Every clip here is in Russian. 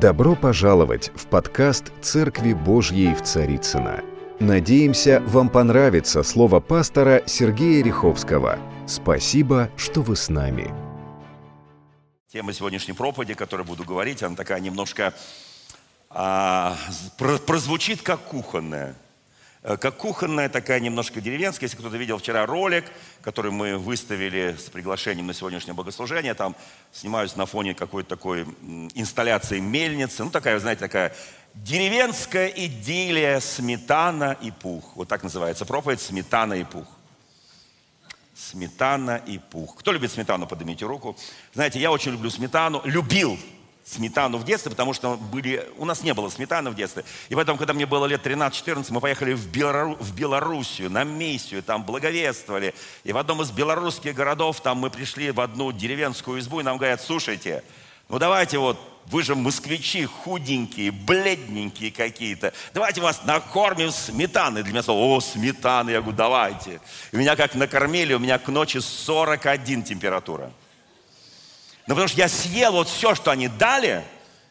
Добро пожаловать в подкаст «Церкви Божьей в Царицына. Надеемся, вам понравится слово пастора Сергея Риховского. Спасибо, что вы с нами. Тема сегодняшней проповеди, о которой буду говорить, она такая немножко а, прозвучит как кухонная. Э, как кухонная, такая немножко деревенская. Если кто-то видел вчера ролик, который мы выставили с приглашением на сегодняшнее богослужение, там снимаюсь на фоне какой-то такой инсталляции мельницы. Ну, такая, знаете, такая деревенская идиллия «Сметана и пух». Вот так называется проповедь «Сметана и пух». Сметана и пух. Кто любит сметану, поднимите руку. Знаете, я очень люблю сметану. Любил сметану в детстве, потому что были, у нас не было сметаны в детстве. И поэтому, когда мне было лет 13-14, мы поехали в, Белору, в Белоруссию, на миссию, там благовествовали. И в одном из белорусских городов, там мы пришли в одну деревенскую избу, и нам говорят, слушайте, ну давайте вот, вы же москвичи худенькие, бледненькие какие-то. Давайте вас накормим сметаны. Для меня слово, о, сметаны. Я говорю, давайте. И меня как накормили, у меня к ночи 41 температура. Ну, потому что я съел вот все, что они дали.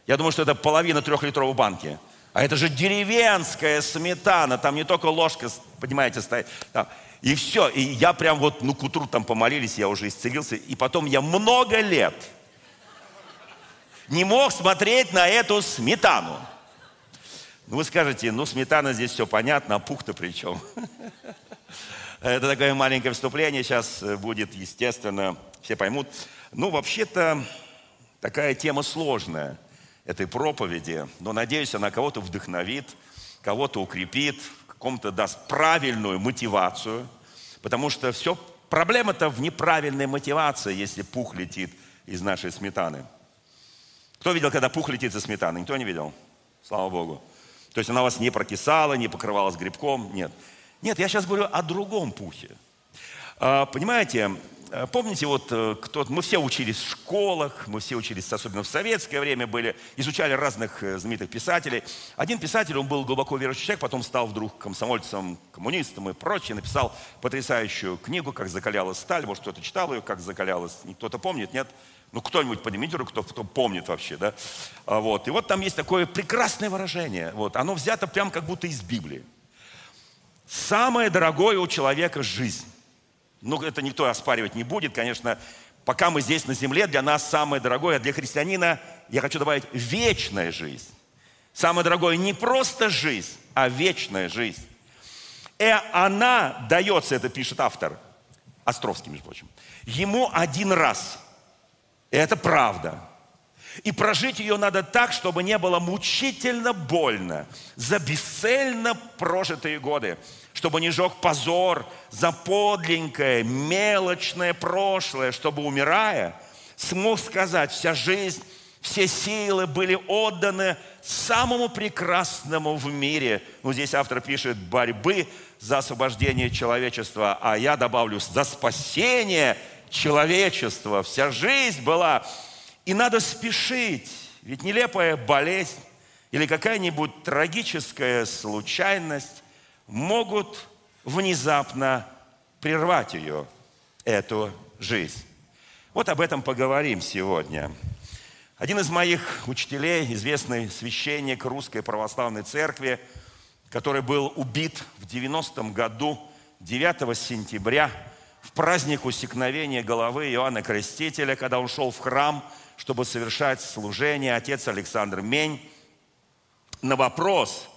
Я думаю, что это половина трехлитровой банки. А это же деревенская сметана. Там не только ложка, понимаете, стоит. Там. И все. И я прям вот, ну, к утру там помолились, я уже исцелился. И потом я много лет не мог смотреть на эту сметану. Ну, вы скажете, ну, сметана здесь все понятно, а пух-то при чем? Это такое маленькое вступление сейчас будет, естественно, все поймут. Ну, вообще-то, такая тема сложная этой проповеди, но, надеюсь, она кого-то вдохновит, кого-то укрепит, кому-то даст правильную мотивацию, потому что все, проблема-то в неправильной мотивации, если пух летит из нашей сметаны. Кто видел, когда пух летит из сметаны? Никто не видел? Слава Богу. То есть она у вас не прокисала, не покрывалась грибком? Нет. Нет, я сейчас говорю о другом пухе. А, понимаете, помните, вот э, кто мы все учились в школах, мы все учились, особенно в советское время были, изучали разных э, знаменитых писателей. Один писатель, он был глубоко верующий человек, потом стал вдруг комсомольцем, коммунистом и прочее, написал потрясающую книгу «Как закалялась сталь». Может, кто-то читал ее, «Как закалялась». Кто-то помнит, нет? Ну, кто-нибудь поднимите руку, кто, кто помнит вообще, да? А вот. И вот там есть такое прекрасное выражение. Вот. Оно взято прям как будто из Библии. Самое дорогое у человека – жизнь. Ну, это никто оспаривать не будет, конечно. Пока мы здесь на земле, для нас самое дорогое, а для христианина, я хочу добавить, вечная жизнь. Самое дорогое не просто жизнь, а вечная жизнь. И она дается, это пишет автор, Островский, между прочим, ему один раз. И это правда. И прожить ее надо так, чтобы не было мучительно больно за бесцельно прожитые годы чтобы не жег позор за подленькое, мелочное прошлое, чтобы, умирая, смог сказать, вся жизнь, все силы были отданы самому прекрасному в мире. Ну, здесь автор пишет борьбы за освобождение человечества, а я добавлю за спасение человечества. Вся жизнь была. И надо спешить, ведь нелепая болезнь или какая-нибудь трагическая случайность могут внезапно прервать ее, эту жизнь. Вот об этом поговорим сегодня. Один из моих учителей, известный священник Русской Православной Церкви, который был убит в 90-м году, 9 сентября, в праздник усекновения головы Иоанна Крестителя, когда он шел в храм, чтобы совершать служение, отец Александр Мень, на вопрос,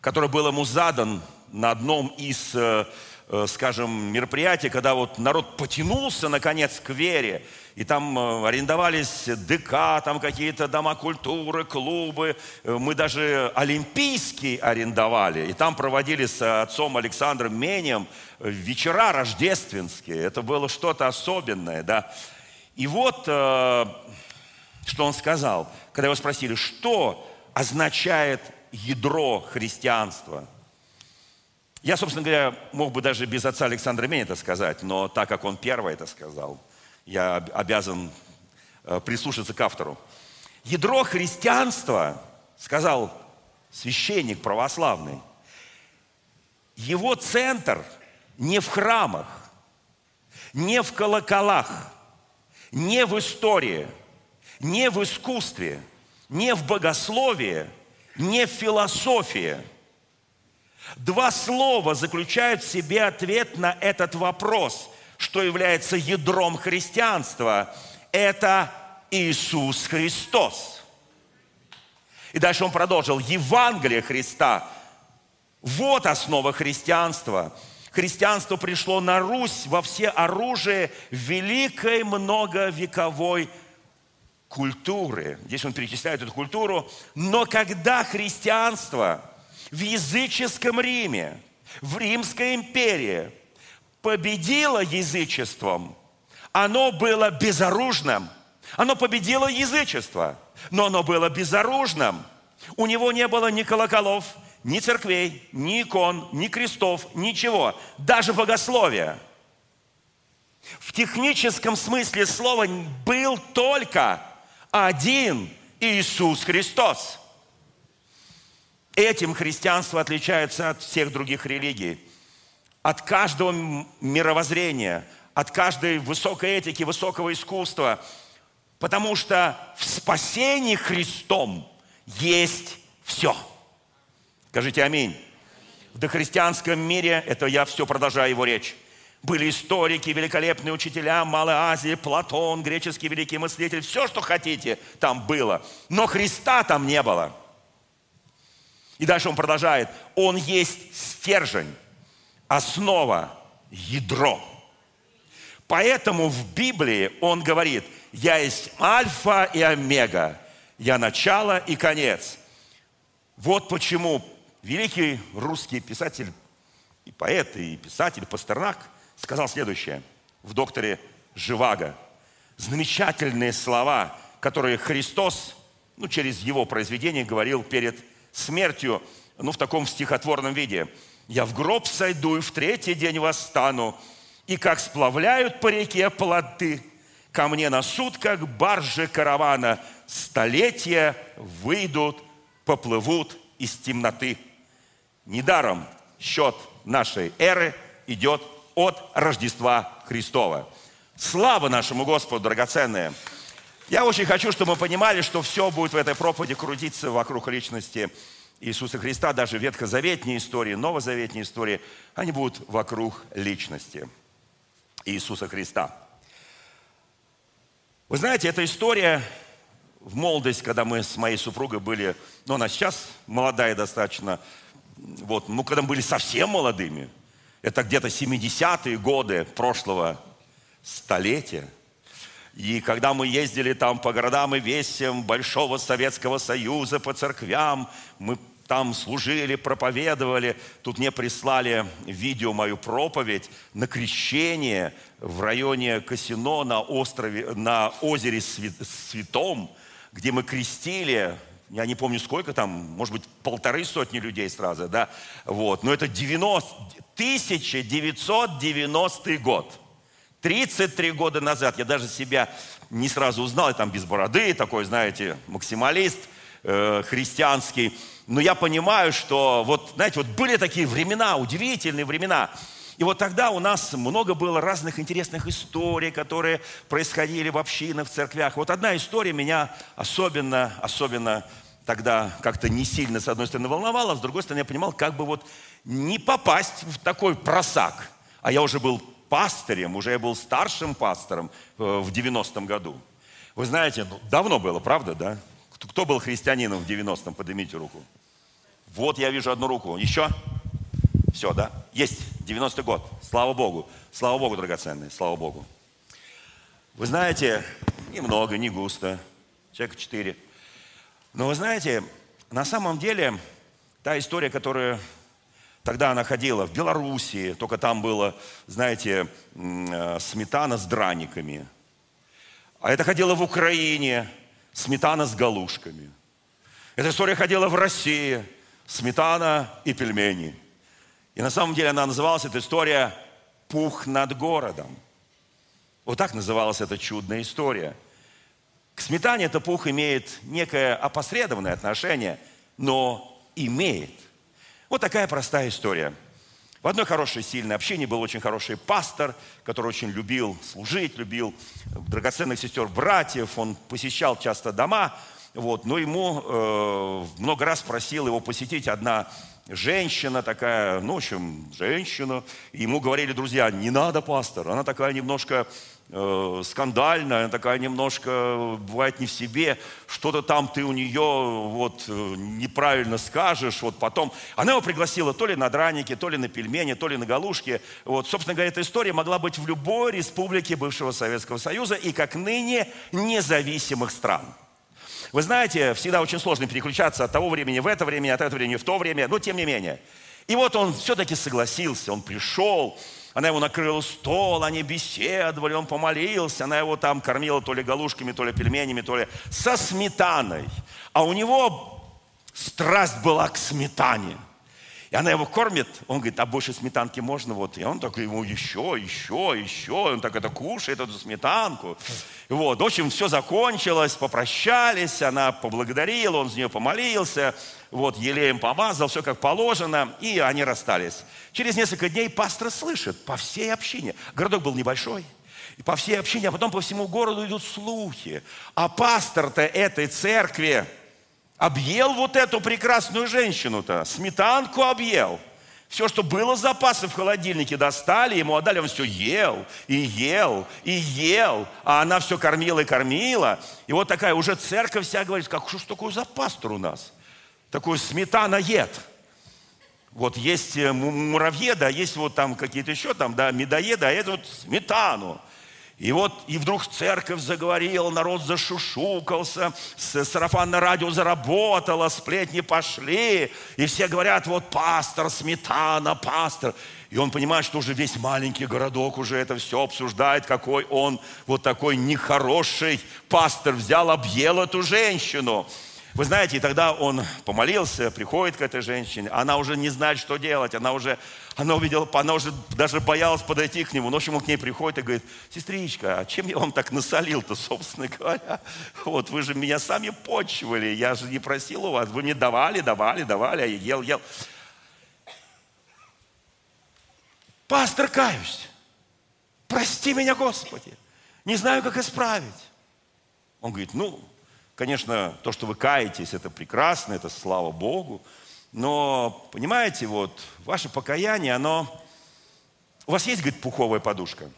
который был ему задан на одном из, э, э, скажем, мероприятий, когда вот народ потянулся, наконец, к вере, и там э, арендовались ДК, там какие-то дома культуры, клубы. Мы даже олимпийский арендовали. И там проводили с отцом Александром Менем вечера рождественские. Это было что-то особенное, да. И вот, что он сказал, когда его спросили, что означает ядро христианства – я, собственно говоря, мог бы даже без отца Александра Меня это сказать, но так как он первый это сказал, я обязан э, прислушаться к автору. Ядро христианства, сказал священник православный, его центр не в храмах, не в колоколах, не в истории, не в искусстве. не в богословии, не в философии. Два слова заключают в себе ответ на этот вопрос, что является ядром христианства. Это Иисус Христос. И дальше он продолжил. Евангелие Христа. Вот основа христианства. Христианство пришло на Русь во все оружие великой многовековой культуры. Здесь он перечисляет эту культуру. Но когда христианство в языческом Риме, в Римской империи победило язычеством, оно было безоружным. Оно победило язычество, но оно было безоружным. У него не было ни колоколов, ни церквей, ни икон, ни крестов, ничего, даже богословия. В техническом смысле слова был только один Иисус Христос. Этим христианство отличается от всех других религий, от каждого мировоззрения, от каждой высокой этики, высокого искусства, потому что в спасении Христом есть все – Скажите аминь. В дохристианском мире, это я все продолжаю его речь, были историки, великолепные учителя Малой Азии, Платон, греческий великий мыслитель, все, что хотите, там было. Но Христа там не было. И дальше он продолжает. Он есть стержень, основа, ядро. Поэтому в Библии он говорит, я есть альфа и омега, я начало и конец. Вот почему великий русский писатель и поэт, и писатель Пастернак сказал следующее в докторе Живаго. Замечательные слова, которые Христос, ну, через его произведение говорил перед смертью, ну, в таком стихотворном виде. «Я в гроб сойду и в третий день восстану, и как сплавляют по реке плоды, ко мне на суд, как баржи каравана, столетия выйдут, поплывут из темноты». Недаром счет нашей эры идет от Рождества Христова. Слава нашему Господу, драгоценные! Я очень хочу, чтобы мы понимали, что все будет в этой проповеди крутиться вокруг личности Иисуса Христа, даже ветхозаветные истории, новозаветные истории, они будут вокруг личности Иисуса Христа. Вы знаете, эта история в молодость, когда мы с моей супругой были, ну, она сейчас молодая достаточно, вот, ну, когда мы были совсем молодыми, это где-то 70-е годы прошлого столетия, и когда мы ездили там по городам и весям Большого Советского Союза, по церквям, мы там служили, проповедовали. Тут мне прислали видео мою проповедь на крещение в районе Касино на острове, на озере Святом, где мы крестили я не помню сколько там, может быть, полторы сотни людей сразу, да, вот, но это 90, 1990 год, 33 года назад, я даже себя не сразу узнал, я там без бороды, такой, знаете, максималист э, христианский, но я понимаю, что вот, знаете, вот были такие времена, удивительные времена, и вот тогда у нас много было разных интересных историй, которые происходили в общинах, в церквях. Вот одна история меня особенно, особенно тогда как-то не сильно, с одной стороны, волновало, а с другой стороны, я понимал, как бы вот не попасть в такой просак. А я уже был пастырем, уже я был старшим пастором э, в 90-м году. Вы знаете, ну, давно было, правда, да? Кто был христианином в 90-м? Поднимите руку. Вот я вижу одну руку. Еще? Все, да? Есть. 90-й год. Слава Богу. Слава Богу, драгоценные. Слава Богу. Вы знаете, немного, не густо. Человека четыре. Но вы знаете, на самом деле, та история, которая тогда она ходила в Белоруссии, только там было, знаете, э, сметана с драниками. А это ходила в Украине, сметана с галушками. Эта история ходила в России, сметана и пельмени. И на самом деле она называлась, эта история, «Пух над городом». Вот так называлась эта чудная история – к сметане это пух имеет некое опосредованное отношение, но имеет. Вот такая простая история. В одной хорошей, сильной общине был очень хороший пастор, который очень любил служить, любил драгоценных сестер, братьев. Он посещал часто дома. Вот, но ему э, много раз просил его посетить одна женщина такая, ну, в общем, женщина. Ему говорили друзья, не надо, пастор, она такая немножко э, скандальная, такая немножко бывает не в себе, что-то там ты у нее вот э, неправильно скажешь, вот потом. Она его пригласила то ли на драники, то ли на пельмени, то ли на галушки. Вот, собственно говоря, эта история могла быть в любой республике бывшего Советского Союза и как ныне независимых стран. Вы знаете, всегда очень сложно переключаться от того времени в это время, от этого времени в то время, но тем не менее. И вот он все-таки согласился, он пришел, она его накрыла стол, они беседовали, он помолился, она его там кормила то ли галушками, то ли пельменями, то ли со сметаной. А у него страсть была к сметане – и она его кормит, он говорит, а больше сметанки можно? Вот. И он такой ему еще, еще, еще. Он так это кушает, эту сметанку. Вот. В общем, все закончилось, попрощались, она поблагодарила, он за нее помолился, вот, елеем помазал, все как положено, и они расстались. Через несколько дней пастор слышит по всей общине. Городок был небольшой, и по всей общине, а потом по всему городу идут слухи. А пастор-то этой церкви, объел вот эту прекрасную женщину-то, сметанку объел. Все, что было запасы в холодильнике, достали, ему отдали, он все ел, и ел, и ел, а она все кормила и кормила. И вот такая уже церковь вся говорит, как что ж такое за пастор у нас? Такой сметана ед. Вот есть э, муравьеда, есть вот там какие-то еще там, да, медоеда, а это вот сметану. И вот, и вдруг церковь заговорила, народ зашушукался, сарафанное радио заработало, сплетни пошли, и все говорят, вот пастор, сметана, пастор. И он понимает, что уже весь маленький городок уже это все обсуждает, какой он вот такой нехороший пастор взял, объел эту женщину. Вы знаете, и тогда он помолился, приходит к этой женщине, она уже не знает, что делать, она уже, она увидела, она уже даже боялась подойти к нему. Но, в общем, он к ней приходит и говорит, сестричка, а чем я вам так насолил-то, собственно говоря? Вот вы же меня сами почивали, я же не просил у вас, вы мне давали, давали, давали, а я ел, ел. Пастор, каюсь, прости меня, Господи, не знаю, как исправить. Он говорит, ну, Конечно, то, что вы каетесь, это прекрасно, это слава Богу. Но, понимаете, вот ваше покаяние, оно... У вас есть, говорит, пуховая подушка?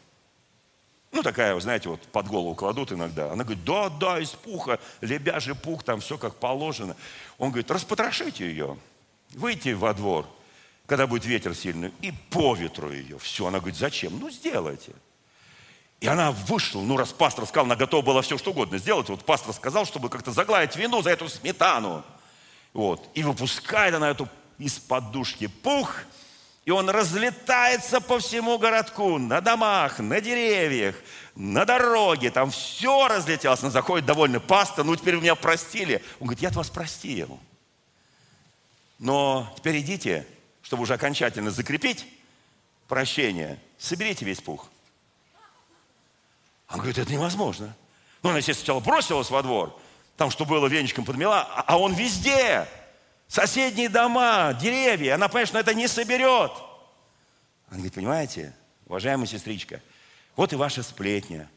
Ну, такая, вы знаете, вот под голову кладут иногда. Она говорит, да, да, из пуха, лебяжий пух, там все как положено. Он говорит, распотрошите ее, выйти во двор, когда будет ветер сильный, и по ветру ее. Все, она говорит, зачем? Ну, сделайте. И она вышла, ну раз пастор сказал, она готова была все что угодно сделать. Вот пастор сказал, чтобы как-то загладить вину за эту сметану. Вот. И выпускает она эту из подушки пух, и он разлетается по всему городку, на домах, на деревьях, на дороге, там все разлетелось. Она заходит довольно пастор, ну теперь меня простили. Он говорит, я вас простил. Но теперь идите, чтобы уже окончательно закрепить прощение, соберите весь пух. Он говорит, это невозможно. Ну, она, естественно, сначала бросилась во двор, там, что было, веничком подмела, а, а он везде. Соседние дома, деревья. Она, конечно, это не соберет. Он говорит, понимаете, уважаемая сестричка, вот и ваша сплетня.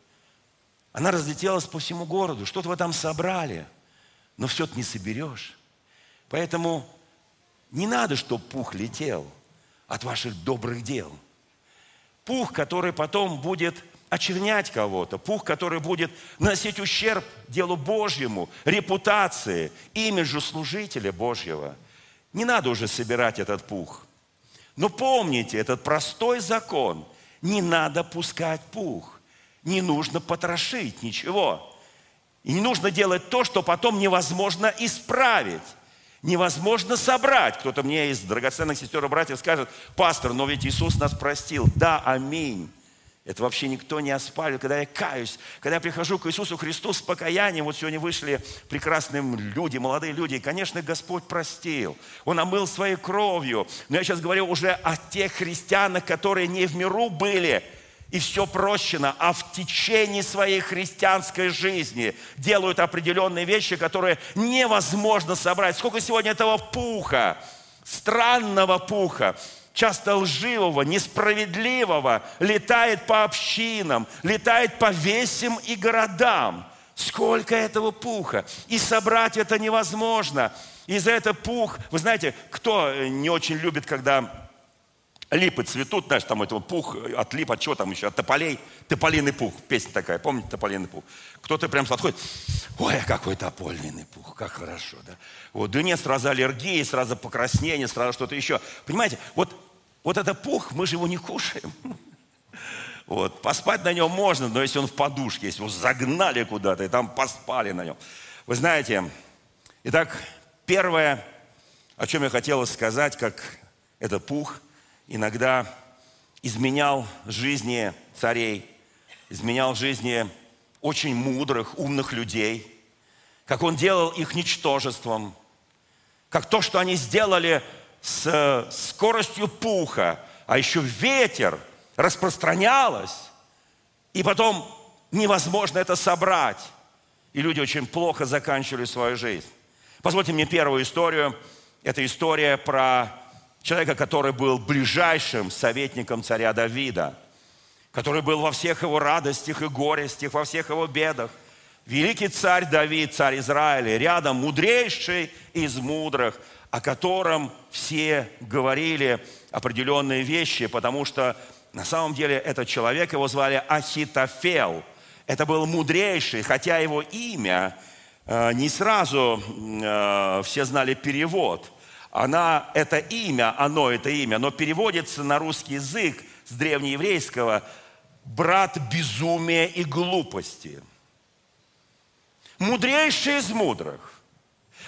Она разлетелась по всему городу. Что-то вы там собрали, но все ты не соберешь. Поэтому не надо, чтобы пух летел от ваших добрых дел. Пух, который потом будет очернять кого-то, пух, который будет носить ущерб делу Божьему, репутации, имиджу служителя Божьего. Не надо уже собирать этот пух. Но помните этот простой закон. Не надо пускать пух. Не нужно потрошить ничего. И не нужно делать то, что потом невозможно исправить. Невозможно собрать. Кто-то мне из драгоценных сестер и братьев скажет, пастор, но ведь Иисус нас простил. Да, аминь. Это вообще никто не оспаривает. Когда я каюсь, когда я прихожу к Иисусу Христу с покаянием, вот сегодня вышли прекрасные люди, молодые люди, и, конечно, Господь простил. Он омыл своей кровью. Но я сейчас говорю уже о тех христианах, которые не в миру были, и все прощено, а в течение своей христианской жизни делают определенные вещи, которые невозможно собрать. Сколько сегодня этого пуха, странного пуха, часто лживого, несправедливого, летает по общинам, летает по весям и городам. Сколько этого пуха. И собрать это невозможно. И за это пух, вы знаете, кто не очень любит, когда липы цветут, знаешь, там этого пух от лип, от чего там еще, от тополей, тополиный пух, песня такая, помните, тополиный пух? Кто-то прям подходит, ой, какой тополиный пух, как хорошо, да? Вот, да нет, сразу аллергии, сразу покраснение, сразу что-то еще. Понимаете, вот, вот это пух, мы же его не кушаем. Вот. Поспать на нем можно, но если он в подушке, если его загнали куда-то и там поспали на нем. Вы знаете, итак, первое, о чем я хотел сказать, как это пух иногда изменял жизни царей, изменял жизни очень мудрых, умных людей, как он делал их ничтожеством, как то, что они сделали с скоростью пуха, а еще ветер – распространялось, и потом невозможно это собрать. И люди очень плохо заканчивали свою жизнь. Позвольте мне первую историю. Это история про человека, который был ближайшим советником царя Давида, который был во всех его радостях и горестях, во всех его бедах. Великий царь Давид, царь Израиля, рядом мудрейший из мудрых, о котором все говорили определенные вещи, потому что на самом деле этот человек, его звали Ахитофел. Это был мудрейший, хотя его имя э, не сразу э, все знали перевод. Она, это имя, оно, это имя, но переводится на русский язык с древнееврейского «брат безумия и глупости». Мудрейший из мудрых.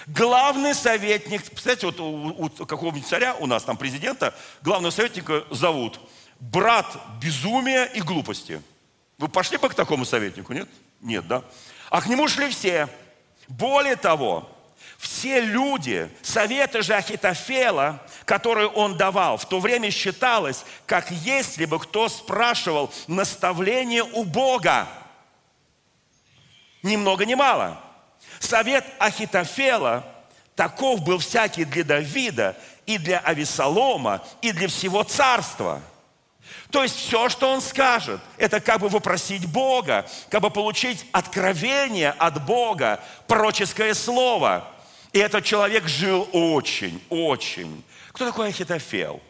Главный советник, представляете, вот у, у какого-нибудь царя, у нас там президента, главного советника зовут – брат безумия и глупости. Вы пошли бы к такому советнику, нет? Нет, да? А к нему шли все. Более того, все люди, советы же Ахитофела, которые он давал, в то время считалось, как если бы кто спрашивал наставление у Бога. Ни много ни мало. Совет Ахитофела таков был всякий для Давида и для Авесолома, и для всего царства – то есть все, что он скажет, это как бы вопросить Бога, как бы получить откровение от Бога, пророческое слово. И этот человек жил очень, очень. Кто такой Ахитофел?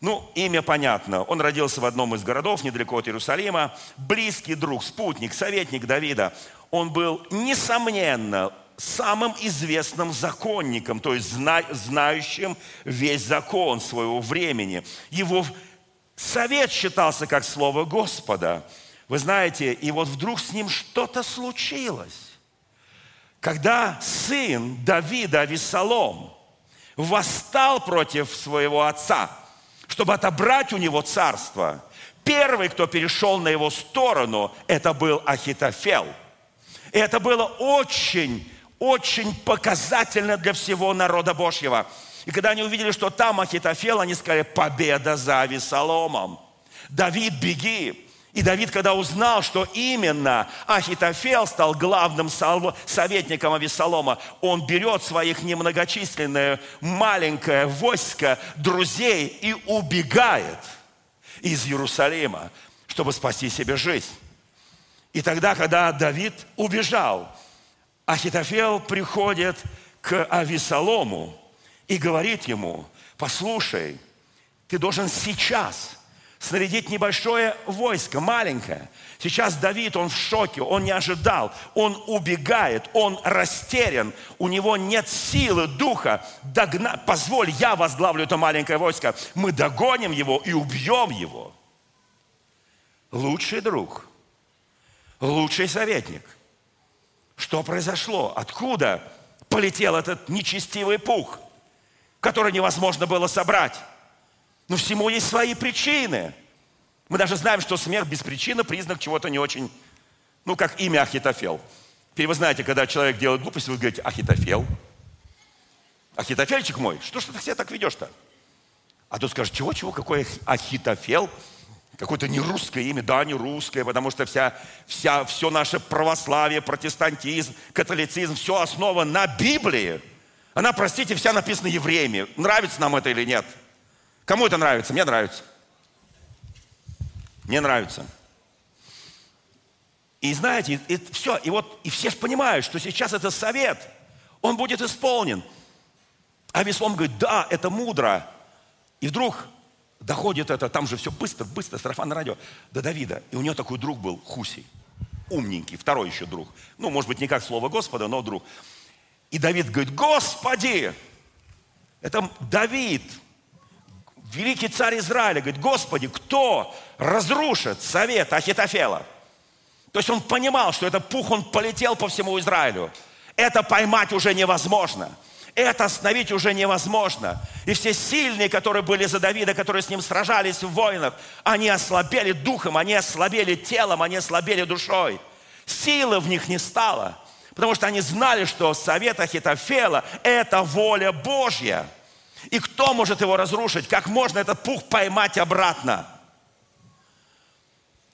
Ну, имя понятно. Он родился в одном из городов недалеко от Иерусалима. Близкий друг, спутник, советник Давида. Он был, несомненно, самым известным законником, то есть знающим весь закон своего времени. Его Совет считался как слово Господа. Вы знаете, и вот вдруг с ним что-то случилось. Когда сын Давида, Авесолом, восстал против своего отца, чтобы отобрать у него царство, первый, кто перешел на его сторону, это был Ахитофел. И это было очень, очень показательно для всего народа Божьего – и когда они увидели, что там Ахитофел, они сказали, победа за Авесоломом. Давид, беги. И Давид, когда узнал, что именно Ахитофел стал главным советником Авесолома, он берет своих немногочисленное маленькое войско друзей и убегает из Иерусалима, чтобы спасти себе жизнь. И тогда, когда Давид убежал, Ахитофел приходит к Авесолому и говорит ему, послушай, ты должен сейчас снарядить небольшое войско, маленькое. Сейчас Давид, он в шоке, он не ожидал, он убегает, он растерян, у него нет силы, духа. Догна... Позволь, я возглавлю это маленькое войско, мы догоним его и убьем его. Лучший друг, лучший советник. Что произошло? Откуда полетел этот нечестивый пух – который невозможно было собрать. Но всему есть свои причины. Мы даже знаем, что смех без причины признак чего-то не очень, ну, как имя Ахитофел. Теперь вы знаете, когда человек делает глупость, вы говорите, Ахитофел. Ахитофельчик мой, что ж ты себя так ведешь-то? А тут скажет, чего-чего, какой Ахитофел? Какое-то не русское имя, да, не русское, потому что вся, вся, все наше православие, протестантизм, католицизм, все основано на Библии. Она, простите, вся написана евреями. Нравится нам это или нет? Кому это нравится? Мне нравится. Мне нравится. И знаете, и, и все, и вот и все же понимают, что сейчас это совет, он будет исполнен. А Веслом говорит, да, это мудро. И вдруг доходит это, там же все быстро, быстро, сарафан радио, до Давида. И у него такой друг был, Хусей, умненький, второй еще друг. Ну, может быть, не как слово Господа, но друг. И Давид говорит, Господи, это Давид, великий царь Израиля, говорит, Господи, кто разрушит совет Ахитофела? То есть он понимал, что этот пух, он полетел по всему Израилю. Это поймать уже невозможно. Это остановить уже невозможно. И все сильные, которые были за Давида, которые с ним сражались в войнах, они ослабели духом, они ослабели телом, они ослабели душой. Силы в них не стало. Потому что они знали, что совет Ахитофела – это воля Божья. И кто может его разрушить? Как можно этот пух поймать обратно?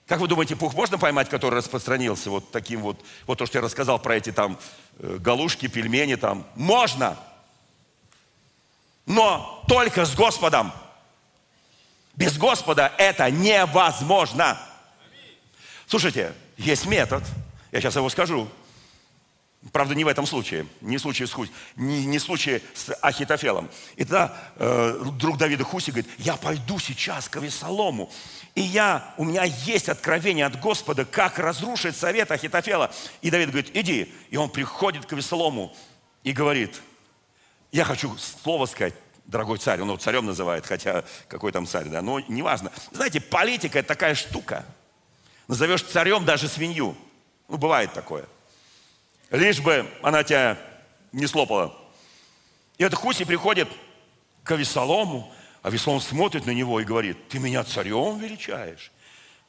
Как вы думаете, пух можно поймать, который распространился вот таким вот, вот то, что я рассказал про эти там э, галушки, пельмени там? Можно. Но только с Господом. Без Господа это невозможно. Слушайте, есть метод, я сейчас его скажу. Правда, не в этом случае, не в случае с, Хусь, не, не в случае с Ахитофелом. И тогда э, друг Давида Хуси говорит, я пойду сейчас к Авесолому, и я, у меня есть откровение от Господа, как разрушить совет Ахитофела. И Давид говорит, иди. И он приходит к Авесолому и говорит, я хочу слово сказать, дорогой царь, он его царем называет, хотя какой там царь, да, но неважно. Знаете, политика – это такая штука. Назовешь царем даже свинью. Ну, бывает такое лишь бы она тебя не слопала. И этот Хуси приходит к Авесолому, а Авесолом смотрит на него и говорит, ты меня царем величаешь?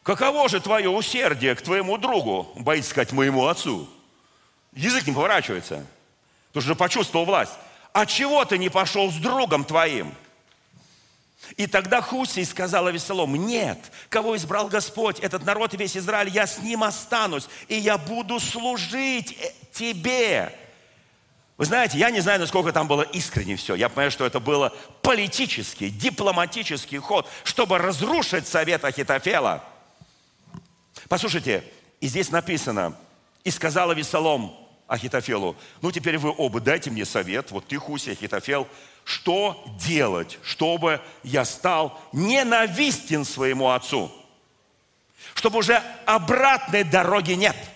Каково же твое усердие к твоему другу, боится сказать, моему отцу? Язык не поворачивается. Ты уже почувствовал власть. А чего ты не пошел с другом твоим? И тогда Хусей сказал Авесолом, нет, кого избрал Господь, этот народ и весь Израиль, я с ним останусь, и я буду служить тебе. Вы знаете, я не знаю, насколько там было искренне все. Я понимаю, что это было политический, дипломатический ход, чтобы разрушить совет Ахитофела. Послушайте, и здесь написано, и сказала Весолом Ахитофелу, ну теперь вы оба дайте мне совет, вот ты, Хуси, Ахитофел, что делать, чтобы я стал ненавистен своему отцу, чтобы уже обратной дороги нет –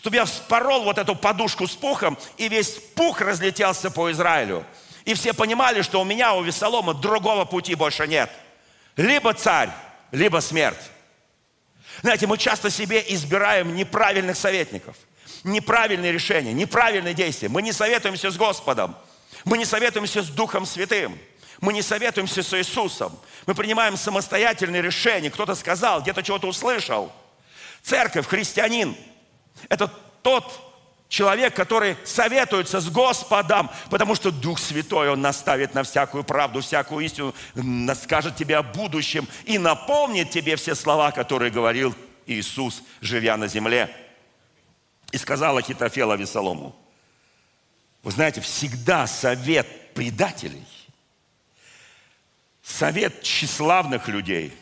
чтобы я вспорол вот эту подушку с пухом, и весь пух разлетелся по Израилю. И все понимали, что у меня, у Весолома, другого пути больше нет. Либо царь, либо смерть. Знаете, мы часто себе избираем неправильных советников, неправильные решения, неправильные действия. Мы не советуемся с Господом, мы не советуемся с Духом Святым, мы не советуемся с Иисусом. Мы принимаем самостоятельные решения. Кто-то сказал, где-то чего-то услышал. Церковь, христианин – это тот человек, который советуется с Господом, потому что Дух Святой, Он наставит на всякую правду, всякую истину, скажет тебе о будущем и напомнит тебе все слова, которые говорил Иисус, живя на земле. И сказал Ахитофел Авесолому, вы знаете, всегда совет предателей, совет тщеславных людей,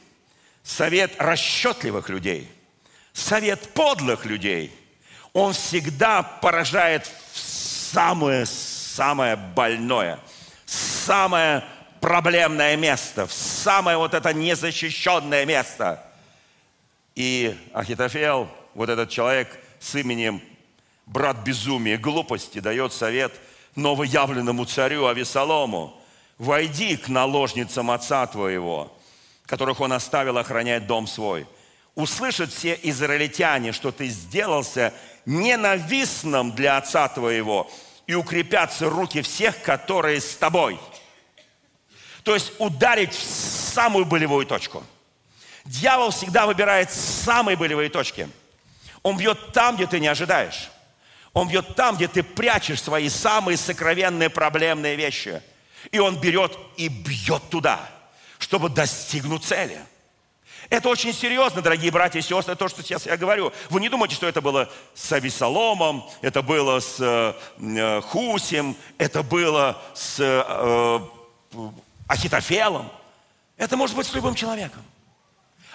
совет расчетливых людей, совет подлых людей – он всегда поражает самое-самое больное, самое проблемное место, в самое вот это незащищенное место. И Ахитофел, вот этот человек с именем брат безумия, глупости, дает совет новоявленному царю Авесолому, войди к наложницам отца твоего, которых он оставил охранять дом свой. Услышат все израильтяне, что ты сделался ненавистным для отца твоего, и укрепятся руки всех, которые с тобой. То есть ударить в самую болевую точку. Дьявол всегда выбирает самые болевые точки. Он бьет там, где ты не ожидаешь. Он бьет там, где ты прячешь свои самые сокровенные проблемные вещи. И он берет и бьет туда, чтобы достигнуть цели – это очень серьезно, дорогие братья и сестры, то, что сейчас я говорю. Вы не думайте, что это было с Авесоломом, это было с э, Хусем, это было с э, Ахитофелом. Это может быть с любым человеком.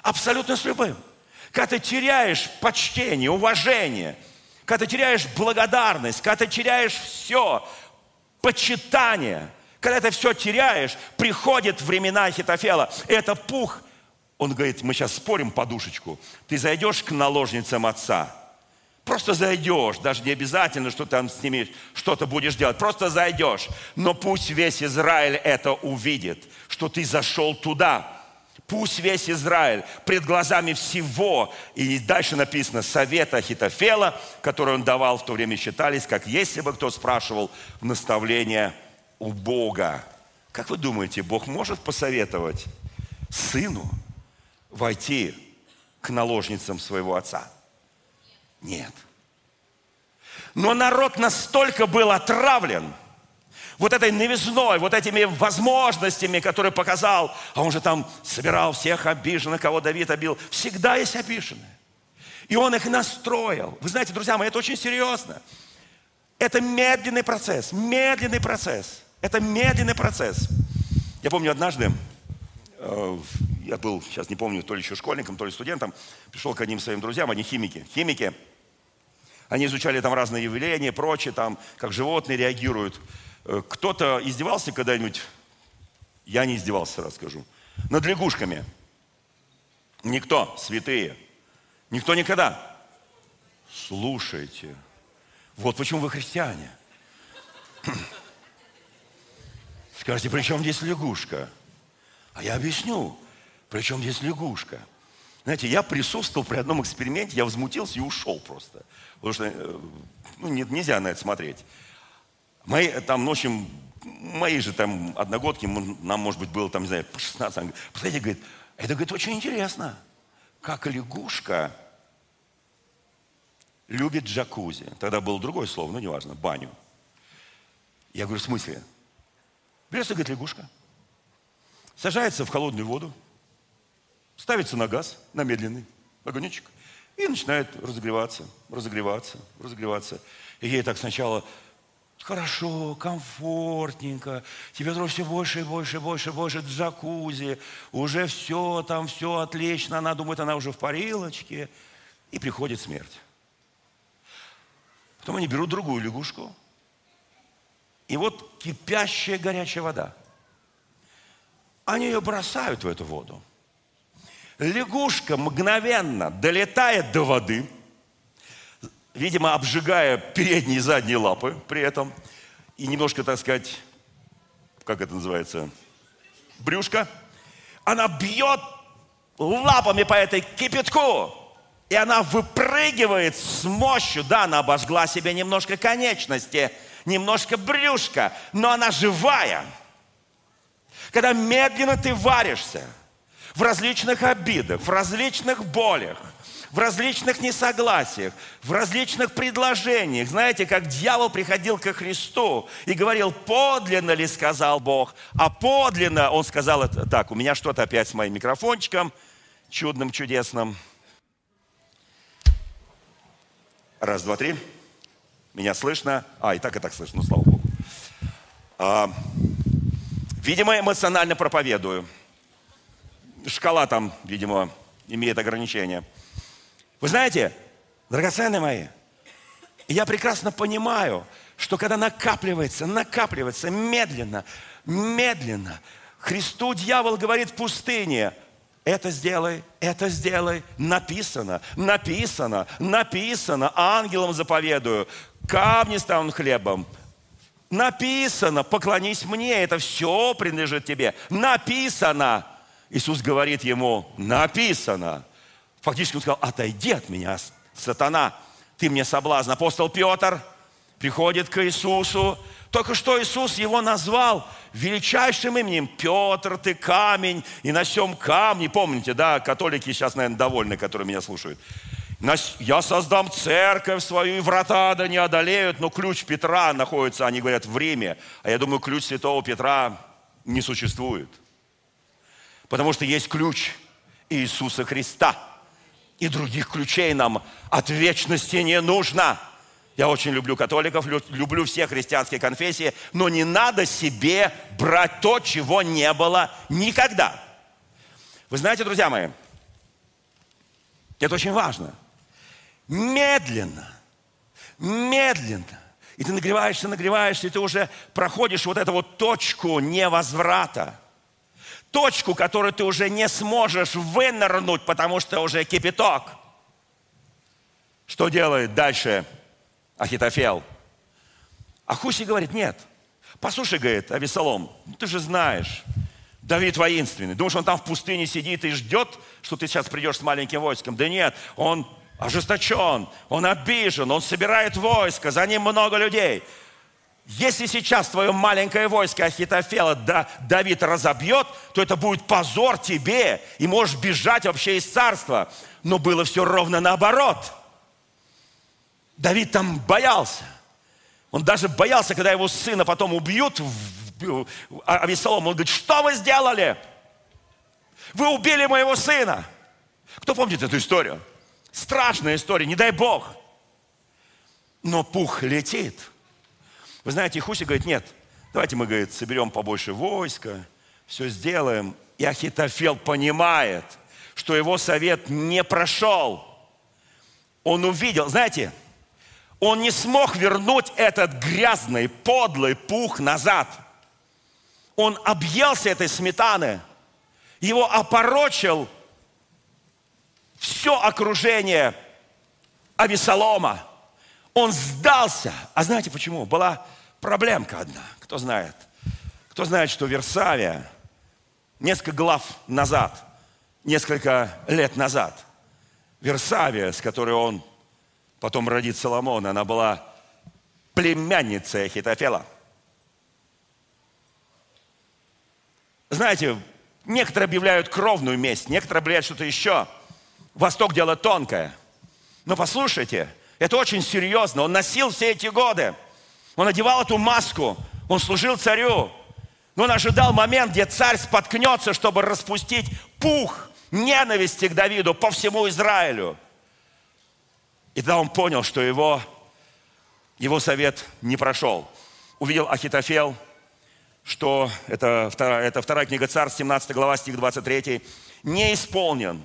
Абсолютно с любым. когда ты теряешь почтение, уважение, когда ты теряешь благодарность, когда ты теряешь все, почитание, когда ты все теряешь, приходят времена Хитофела. Это пух. Он говорит, мы сейчас спорим подушечку. Ты зайдешь к наложницам отца. Просто зайдешь, даже не обязательно, что там с ними что-то будешь делать. Просто зайдешь. Но пусть весь Израиль это увидит, что ты зашел туда. Пусть весь Израиль пред глазами всего, и дальше написано, совета Хитофела, который он давал в то время, считались, как если бы кто спрашивал наставление у Бога. Как вы думаете, Бог может посоветовать сыну войти к наложницам своего отца? Нет. Но народ настолько был отравлен – вот этой новизной, вот этими возможностями, которые показал, а он же там собирал всех обиженных, кого Давид обил. Всегда есть обиженные. И он их настроил. Вы знаете, друзья мои, это очень серьезно. Это медленный процесс, медленный процесс. Это медленный процесс. Я помню однажды, я был, сейчас не помню, то ли еще школьником, то ли студентом, пришел к одним своим друзьям, они химики. Химики, они изучали там разные явления, прочее, там, как животные реагируют Э, кто-то издевался когда-нибудь, я не издевался, расскажу, над лягушками. Никто, святые. Никто никогда. Слушайте. Вот почему вы христиане. Скажите, при чем здесь лягушка? А я объясню, при чем здесь лягушка. Знаете, я присутствовал при одном эксперименте, я возмутился и ушел просто. Потому что э, ну, нельзя на это смотреть. Мои, там, в общем, мои же там одногодки, нам, может быть, было там, не знаю, по 16, он посмотрите, говорит, это, говорит, очень интересно, как лягушка любит джакузи. Тогда было другое слово, ну, неважно, баню. Я говорю, в смысле? Берется, говорит, лягушка, сажается в холодную воду, ставится на газ, на медленный огонечек, и начинает разогреваться, разогреваться, разогреваться. И ей так сначала хорошо, комфортненько, тебе тоже все больше и больше и больше и больше джакузи, уже все, там все отлично, она думает, она уже в парилочке, и приходит смерть. Потом они берут другую лягушку, и вот кипящая горячая вода. Они ее бросают в эту воду. Лягушка мгновенно долетает до воды – видимо, обжигая передние и задние лапы при этом, и немножко, так сказать, как это называется, брюшко, она бьет лапами по этой кипятку, и она выпрыгивает с мощью, да, она обожгла себе немножко конечности, немножко брюшка, но она живая. Когда медленно ты варишься в различных обидах, в различных болях, в различных несогласиях, в различных предложениях. Знаете, как дьявол приходил ко Христу и говорил, подлинно ли сказал Бог, а подлинно он сказал. Так, у меня что-то опять с моим микрофончиком, чудным, чудесным. Раз, два, три. Меня слышно? А, и так, и так слышно, ну, слава Богу. А, видимо, эмоционально проповедую. Шкала там, видимо, имеет ограничения. Вы знаете, драгоценные мои, я прекрасно понимаю, что когда накапливается, накапливается медленно, медленно, Христу дьявол говорит в пустыне, это сделай, это сделай, написано, написано, написано, ангелам заповедую, камни станут хлебом, написано, поклонись мне, это все принадлежит тебе, написано. Иисус говорит ему, написано. Фактически он сказал, отойди от меня, сатана, ты мне соблазн. Апостол Петр приходит к Иисусу. Только что Иисус его назвал величайшим именем. Петр, ты камень, и на всем камне, помните, да, католики сейчас, наверное, довольны, которые меня слушают. Я создам церковь свою, и врата да не одолеют, но ключ Петра находится, они говорят, в Риме. А я думаю, ключ святого Петра не существует. Потому что есть ключ Иисуса Христа – и других ключей нам от вечности не нужно. Я очень люблю католиков, люблю все христианские конфессии, но не надо себе брать то, чего не было никогда. Вы знаете, друзья мои, Это очень важно. Медленно, медленно. И ты нагреваешься, нагреваешься, и ты уже проходишь вот эту вот точку невозврата. Точку, которую ты уже не сможешь вынырнуть, потому что уже кипяток. Что делает дальше Ахитофел? Ахуси говорит, нет. Послушай, говорит, Авесолом, ну ты же знаешь, Давид воинственный. Думаешь, он там в пустыне сидит и ждет, что ты сейчас придешь с маленьким войском? Да нет, он ожесточен, он обижен, он собирает войско, за ним много людей. Если сейчас твое маленькое войско Ахитофела да, Давид разобьет, то это будет позор тебе, и можешь бежать вообще из царства. Но было все ровно наоборот. Давид там боялся. Он даже боялся, когда его сына потом убьют Авесолом. Он говорит, что вы сделали? Вы убили моего сына. Кто помнит эту историю? Страшная история, не дай Бог. Но пух летит. Вы знаете, Хуси говорит, нет, давайте мы, говорит, соберем побольше войска, все сделаем. И Ахитофел понимает, что его совет не прошел. Он увидел, знаете, он не смог вернуть этот грязный, подлый пух назад. Он объелся этой сметаны, его опорочил все окружение Авесолома. Он сдался. А знаете почему? Была проблемка одна. Кто знает? Кто знает, что Версавия несколько глав назад, несколько лет назад, Версавия, с которой он потом родит Соломон, она была племянницей Ахитофела. Знаете, некоторые объявляют кровную месть, некоторые объявляют что-то еще. Восток дело тонкое. Но послушайте, это очень серьезно. Он носил все эти годы. Он одевал эту маску. Он служил царю. Но он ожидал момент, где царь споткнется, чтобы распустить пух ненависти к Давиду по всему Израилю. И тогда он понял, что его, его совет не прошел. Увидел Ахитофел, что это вторая, это вторая книга Царств, 17 глава, стих 23, не исполнен.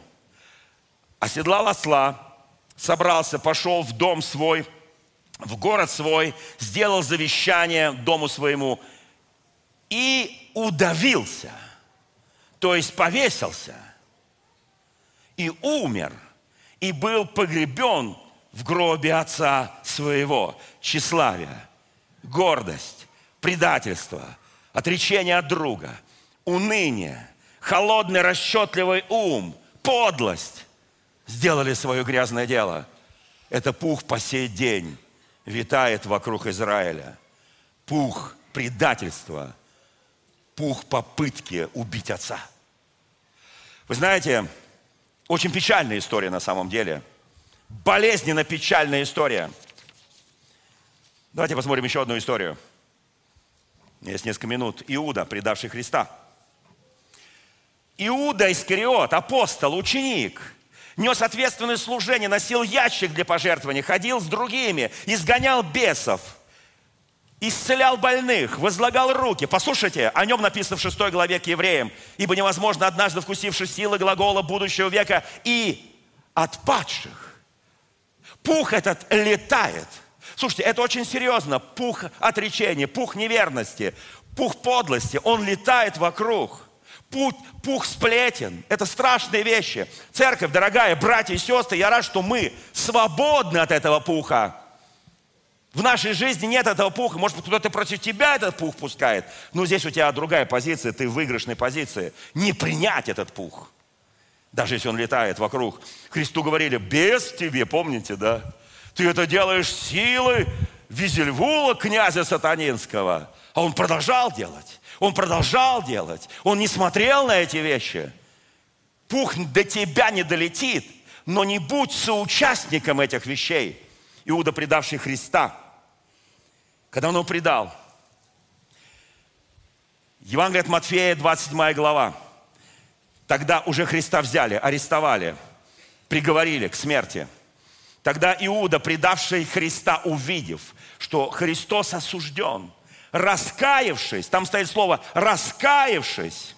Оседлал осла, собрался, пошел в дом свой, в город свой, сделал завещание дому своему и удавился, то есть повесился, и умер, и был погребен в гробе отца своего. Тщеславие, гордость, предательство, отречение от друга, уныние, холодный расчетливый ум, подлость сделали свое грязное дело. Это пух по сей день витает вокруг Израиля. Пух предательства, пух попытки убить отца. Вы знаете, очень печальная история на самом деле – болезненно печальная история. Давайте посмотрим еще одну историю. Есть несколько минут. Иуда, предавший Христа. Иуда Искариот, апостол, ученик, нес ответственное служение, носил ящик для пожертвований, ходил с другими, изгонял бесов, исцелял больных, возлагал руки. Послушайте, о нем написано в 6 главе к евреям. «Ибо невозможно, однажды вкусившись силы глагола будущего века, и от падших Пух этот летает. Слушайте, это очень серьезно. Пух отречения, пух неверности, пух подлости. Он летает вокруг. Пух, пух сплетен. Это страшные вещи. Церковь, дорогая, братья и сестры, я рад, что мы свободны от этого пуха. В нашей жизни нет этого пуха. Может быть, кто-то против тебя этот пух пускает. Но здесь у тебя другая позиция, ты в выигрышной позиции. Не принять этот пух даже если он летает вокруг. Христу говорили, без тебе, помните, да? Ты это делаешь силой Визельвула, князя сатанинского. А он продолжал делать. Он продолжал делать. Он не смотрел на эти вещи. Пух до тебя не долетит, но не будь соучастником этих вещей. Иуда, предавший Христа, когда он его предал, Евангелие от Матфея, 27 глава, Тогда уже Христа взяли, арестовали, приговорили к смерти. Тогда Иуда, предавший Христа, увидев, что Христос осужден, раскаявшись, там стоит слово «раскаявшись».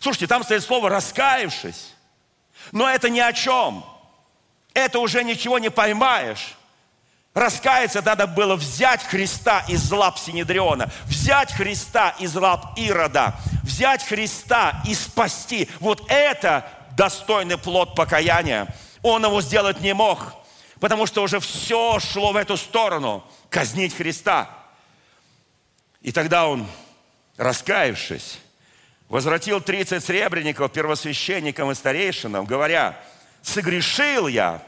Слушайте, там стоит слово «раскаявшись». Но это ни о чем. это уже ничего не поймаешь. Раскаяться надо было взять Христа из лап Синедриона, взять Христа из лап Ирода, взять Христа и спасти. Вот это достойный плод покаяния. Он его сделать не мог, потому что уже все шло в эту сторону, казнить Христа. И тогда он, раскаявшись, возвратил 30 сребреников первосвященникам и старейшинам, говоря, согрешил я.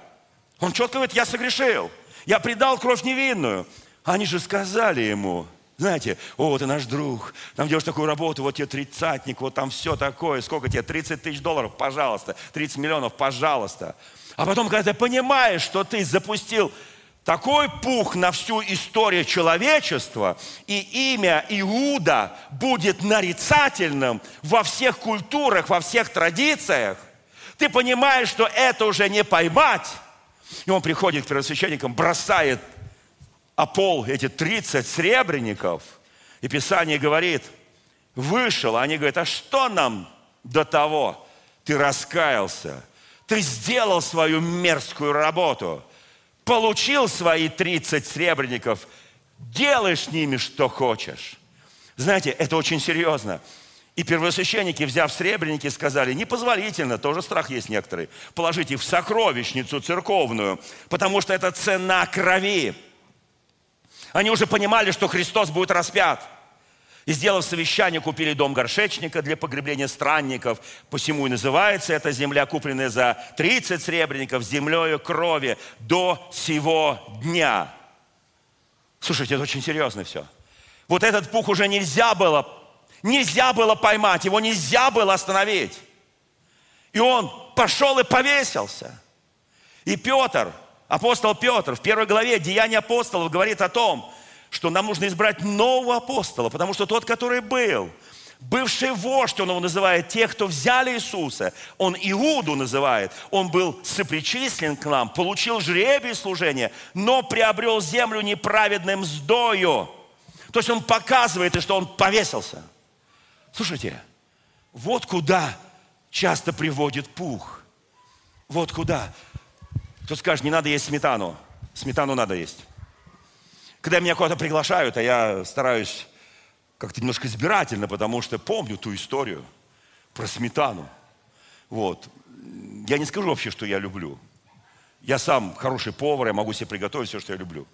Он четко говорит, я согрешил – я предал кровь невинную. Они же сказали ему, знаете, о, ты наш друг, там делаешь такую работу, вот тебе тридцатник, вот там все такое, сколько тебе, 30 тысяч долларов, пожалуйста, 30 миллионов, пожалуйста. А потом, когда ты понимаешь, что ты запустил такой пух на всю историю человечества, и имя Иуда будет нарицательным во всех культурах, во всех традициях, ты понимаешь, что это уже не поймать, и он приходит к первосвященникам, бросает о пол эти 30 сребреников. И Писание говорит, вышел. Они говорят, а что нам до того? Ты раскаялся. Ты сделал свою мерзкую работу. Получил свои 30 сребреников. Делай с ними, что хочешь. Знаете, это очень серьезно. И первосвященники, взяв сребреники, сказали, непозволительно, тоже страх есть некоторые, положить их в сокровищницу церковную, потому что это цена крови. Они уже понимали, что Христос будет распят. И сделав совещание, купили дом горшечника для погребления странников. Посему и называется эта земля, купленная за 30 сребреников, землею крови до сего дня. Слушайте, это очень серьезно все. Вот этот пух уже нельзя было нельзя было поймать, его нельзя было остановить. И он пошел и повесился. И Петр, апостол Петр, в первой главе Деяния апостолов говорит о том, что нам нужно избрать нового апостола, потому что тот, который был, бывший вождь, он его называет, тех, кто взяли Иисуса, он Иуду называет, он был сопричислен к нам, получил жребий служения, но приобрел землю неправедным мздою. То есть он показывает, что он повесился – Слушайте, вот куда часто приводит пух. Вот куда. Кто скажет, не надо есть сметану. Сметану надо есть. Когда меня куда-то приглашают, а я стараюсь как-то немножко избирательно, потому что помню ту историю про сметану. Вот. Я не скажу вообще, что я люблю. Я сам хороший повар, я могу себе приготовить все, что я люблю.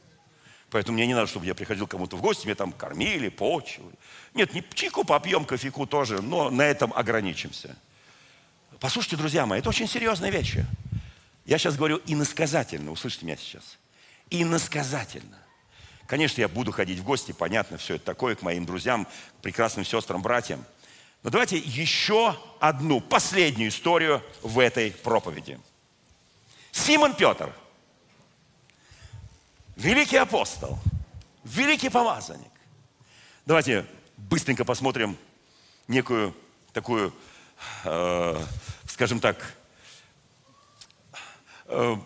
Поэтому мне не надо, чтобы я приходил кому-то в гости, меня там кормили, почивали. Нет, не чайку попьем, кофейку тоже, но на этом ограничимся. Послушайте, друзья мои, это очень серьезные вещи. Я сейчас говорю иносказательно, услышите меня сейчас. Иносказательно. Конечно, я буду ходить в гости, понятно, все это такое, к моим друзьям, прекрасным сестрам, братьям. Но давайте еще одну, последнюю историю в этой проповеди. Симон Петр – великий апостол, великий помазанник. Давайте быстренько посмотрим некую такую, э, скажем так, э,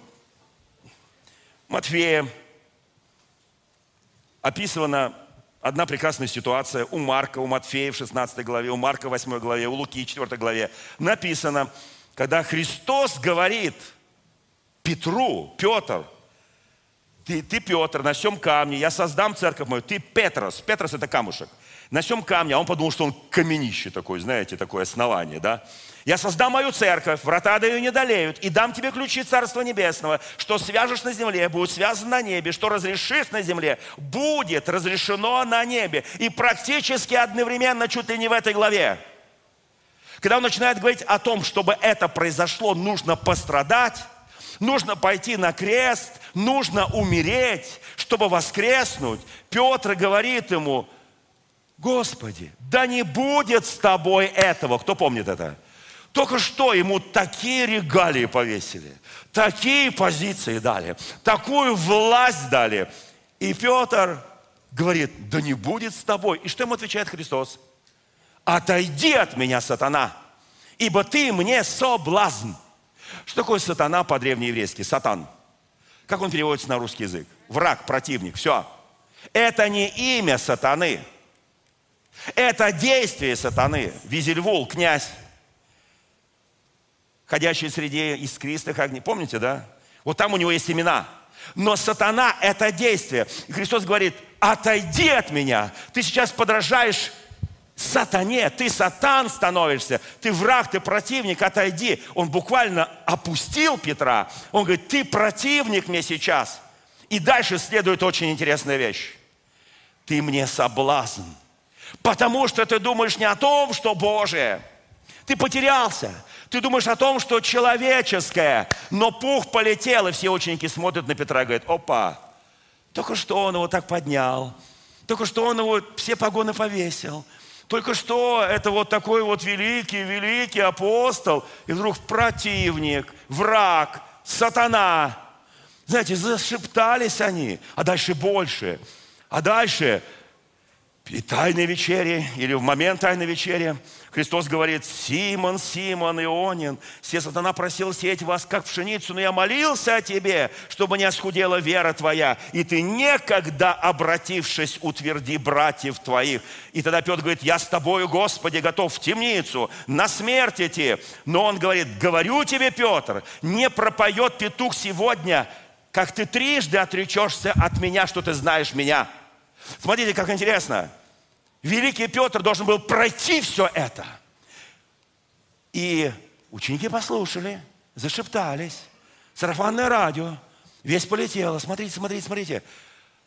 Матфея описана одна прекрасная ситуация у Марка, у Матфея в 16 главе, у Марка в 8 главе, у Луки в 4 главе. Написано, когда Христос говорит Петру, Петр – ты, ты Петр, на всем камне, я создам церковь мою, ты Петрос, Петрос это камушек, на всем камне, а он подумал, что он каменище такой, знаете, такое основание, да? Я создам мою церковь, врата ее не долеют, и дам тебе ключи Царства Небесного. Что свяжешь на земле, будет связано на небе. Что разрешишь на земле, будет разрешено на небе. И практически одновременно, чуть ли не в этой главе. Когда он начинает говорить о том, чтобы это произошло, нужно пострадать, Нужно пойти на крест, нужно умереть, чтобы воскреснуть. Петр говорит ему, Господи, да не будет с тобой этого. Кто помнит это? Только что ему такие регалии повесили, такие позиции дали, такую власть дали. И Петр говорит, да не будет с тобой. И что ему отвечает Христос? Отойди от меня, сатана, ибо ты мне соблазн. Что такое сатана по-древнееврейски? Сатан. Как он переводится на русский язык? Враг, противник, все. Это не имя сатаны. Это действие сатаны. Визельвул, князь, ходящий среди искристых огней. Помните, да? Вот там у него есть имена. Но сатана – это действие. И Христос говорит, отойди от меня. Ты сейчас подражаешь сатане, ты сатан становишься, ты враг, ты противник, отойди. Он буквально опустил Петра. Он говорит, ты противник мне сейчас. И дальше следует очень интересная вещь. Ты мне соблазн. Потому что ты думаешь не о том, что Божие. Ты потерялся. Ты думаешь о том, что человеческое. Но пух полетел, и все ученики смотрят на Петра и говорят, опа, только что он его так поднял. Только что он его все погоны повесил. Только что это вот такой вот великий, великий апостол, и вдруг противник, враг, сатана. Знаете, зашептались они, а дальше больше. А дальше и тайной вечере, или в момент тайной вечери, Христос говорит, Симон, Симон, Ионин, все сатана просил сеять вас, как пшеницу, но я молился о тебе, чтобы не осхудела вера твоя, и ты некогда, обратившись, утверди братьев твоих. И тогда Петр говорит, я с тобою, Господи, готов в темницу, на смерть идти. Но он говорит, говорю тебе, Петр, не пропоет петух сегодня, как ты трижды отречешься от меня, что ты знаешь меня. Смотрите, как интересно. Великий Петр должен был пройти все это. И ученики послушали, зашептались. Сарафанное радио. Весь полетело. Смотрите, смотрите, смотрите.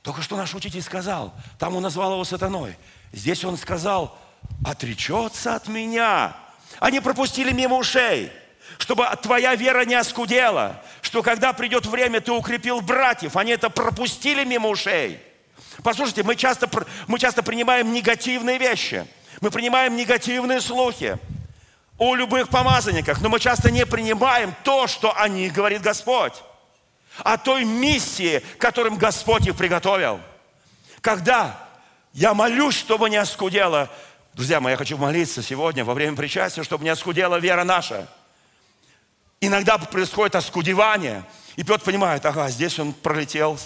Только что наш учитель сказал. Там он назвал его сатаной. Здесь он сказал, отречется от меня. Они пропустили мимо ушей чтобы твоя вера не оскудела, что когда придет время, ты укрепил братьев. Они это пропустили мимо ушей. Послушайте, мы часто, мы часто принимаем негативные вещи. Мы принимаем негативные слухи о любых помазанниках, но мы часто не принимаем то, что о них говорит Господь. О той миссии, которым Господь их приготовил. Когда я молюсь, чтобы не оскудела, друзья мои, я хочу молиться сегодня во время причастия, чтобы не оскудела вера наша. Иногда происходит оскудевание, и Петр понимает, ага, здесь он пролетел,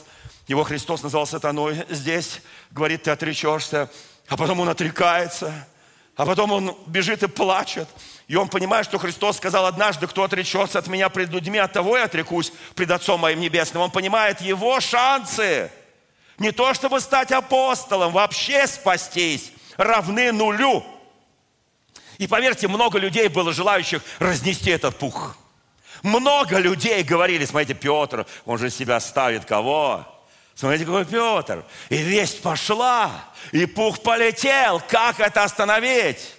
его Христос назвал сатаной. Здесь, говорит, ты отречешься. А потом он отрекается. А потом он бежит и плачет. И он понимает, что Христос сказал однажды, кто отречется от меня пред людьми, от того я отрекусь пред Отцом моим Небесным. Он понимает его шансы. Не то, чтобы стать апостолом, вообще спастись, равны нулю. И поверьте, много людей было желающих разнести этот пух. Много людей говорили, смотрите, Петр, он же себя ставит кого? Смотрите, какой Петр. И весть пошла, и пух полетел. Как это остановить?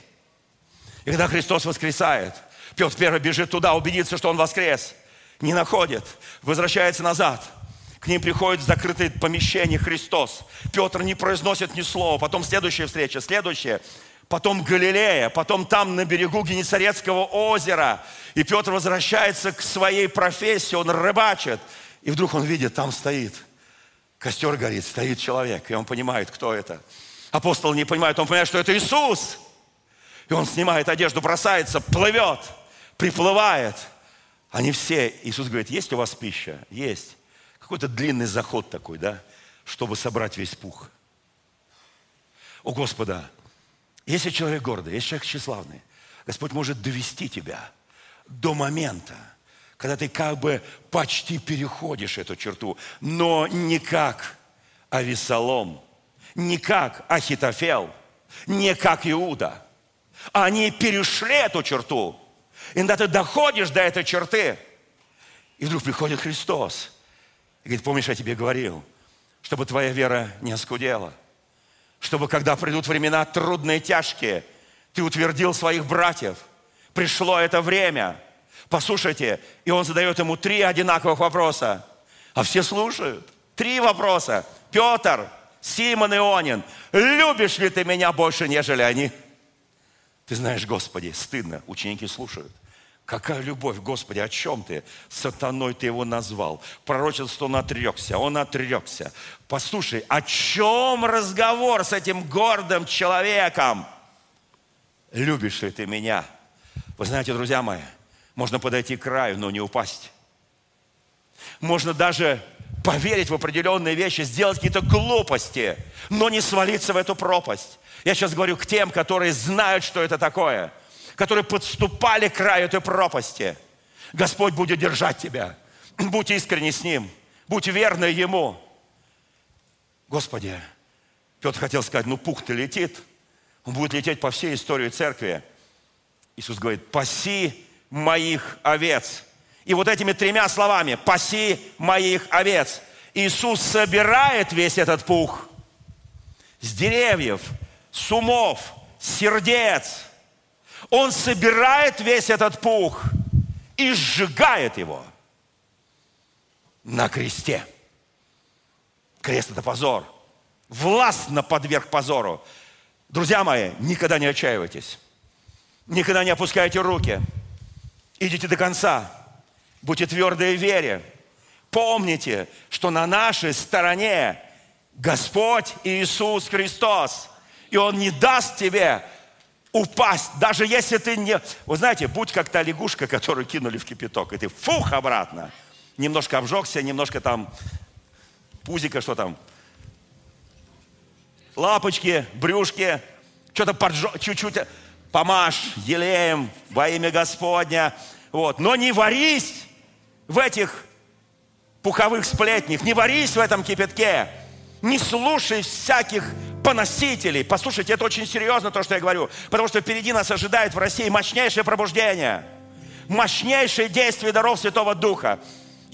И когда Христос воскресает, Петр первый бежит туда, убедиться, что он воскрес. Не находит, возвращается назад. К ним приходит в закрытое помещение Христос. Петр не произносит ни слова. Потом следующая встреча, следующая. Потом Галилея, потом там на берегу Генесарецкого озера. И Петр возвращается к своей профессии, он рыбачит. И вдруг он видит, там стоит – Костер горит, стоит человек, и он понимает, кто это. Апостол не понимает, он понимает, что это Иисус. И он снимает одежду, бросается, плывет, приплывает. Они все, Иисус говорит, есть у вас пища? Есть. Какой-то длинный заход такой, да, чтобы собрать весь пух. У Господа, если человек гордый, если человек тщеславный, Господь может довести тебя до момента, когда ты как бы почти переходишь эту черту, но не как Авесолом, не как Ахитофел, не как Иуда. Они перешли эту черту. И когда ты доходишь до этой черты, и вдруг приходит Христос и говорит, помнишь, я тебе говорил, чтобы твоя вера не оскудела, чтобы когда придут времена трудные, тяжкие, ты утвердил своих братьев. Пришло это время – Послушайте, и он задает ему три одинаковых вопроса. А все слушают. Три вопроса. Петр, Симон Ионин, любишь ли ты меня больше, нежели они? Ты знаешь, Господи, стыдно, ученики слушают. Какая любовь, Господи, о чем ты? Сатаной ты его назвал. Пророчество он отрекся, он отрекся. Послушай, о чем разговор с этим гордым человеком? Любишь ли ты меня? Вы знаете, друзья мои, можно подойти к краю, но не упасть. Можно даже поверить в определенные вещи, сделать какие-то глупости, но не свалиться в эту пропасть. Я сейчас говорю к тем, которые знают, что это такое, которые подступали к краю этой пропасти. Господь будет держать тебя. Будь искренне с Ним, будь верной Ему. Господи, Петр хотел сказать, ну пух-то летит, он будет лететь по всей истории церкви. Иисус говорит, паси моих овец. И вот этими тремя словами, паси моих овец. Иисус собирает весь этот пух с деревьев, с умов, с сердец. Он собирает весь этот пух и сжигает его на кресте. Крест – это позор. Властно подверг позору. Друзья мои, никогда не отчаивайтесь. Никогда не опускайте руки. Идите до конца. Будьте твердые в вере. Помните, что на нашей стороне Господь Иисус Христос. И Он не даст тебе упасть, даже если ты не... Вы знаете, будь как та лягушка, которую кинули в кипяток, и ты фух обратно. Немножко обжегся, немножко там пузика, что там, лапочки, брюшки, что-то поджег, чуть-чуть помажь елеем во имя Господня. Вот. Но не варись в этих пуховых сплетнях, не варись в этом кипятке, не слушай всяких поносителей. Послушайте, это очень серьезно то, что я говорю, потому что впереди нас ожидает в России мощнейшее пробуждение, мощнейшее действие даров Святого Духа.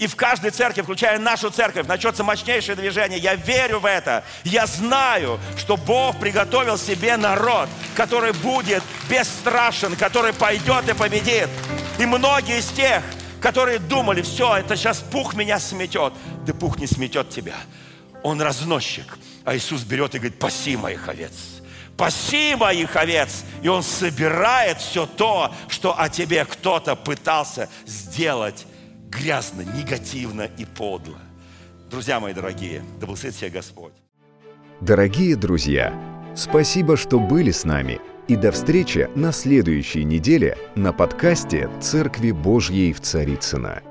И в каждой церкви, включая нашу церковь, начнется мощнейшее движение. Я верю в это. Я знаю, что Бог приготовил себе народ, который будет бесстрашен, который пойдет и победит. И многие из тех, которые думали, все, это сейчас пух меня сметет. Да пух не сметет тебя. Он разносчик. А Иисус берет и говорит, паси моих овец. Паси моих овец. И Он собирает все то, что о тебе кто-то пытался сделать грязно, негативно и подло. Друзья мои дорогие, да благословит тебя Господь. Дорогие друзья, спасибо, что были с нами. И до встречи на следующей неделе на подкасте «Церкви Божьей в Царицына.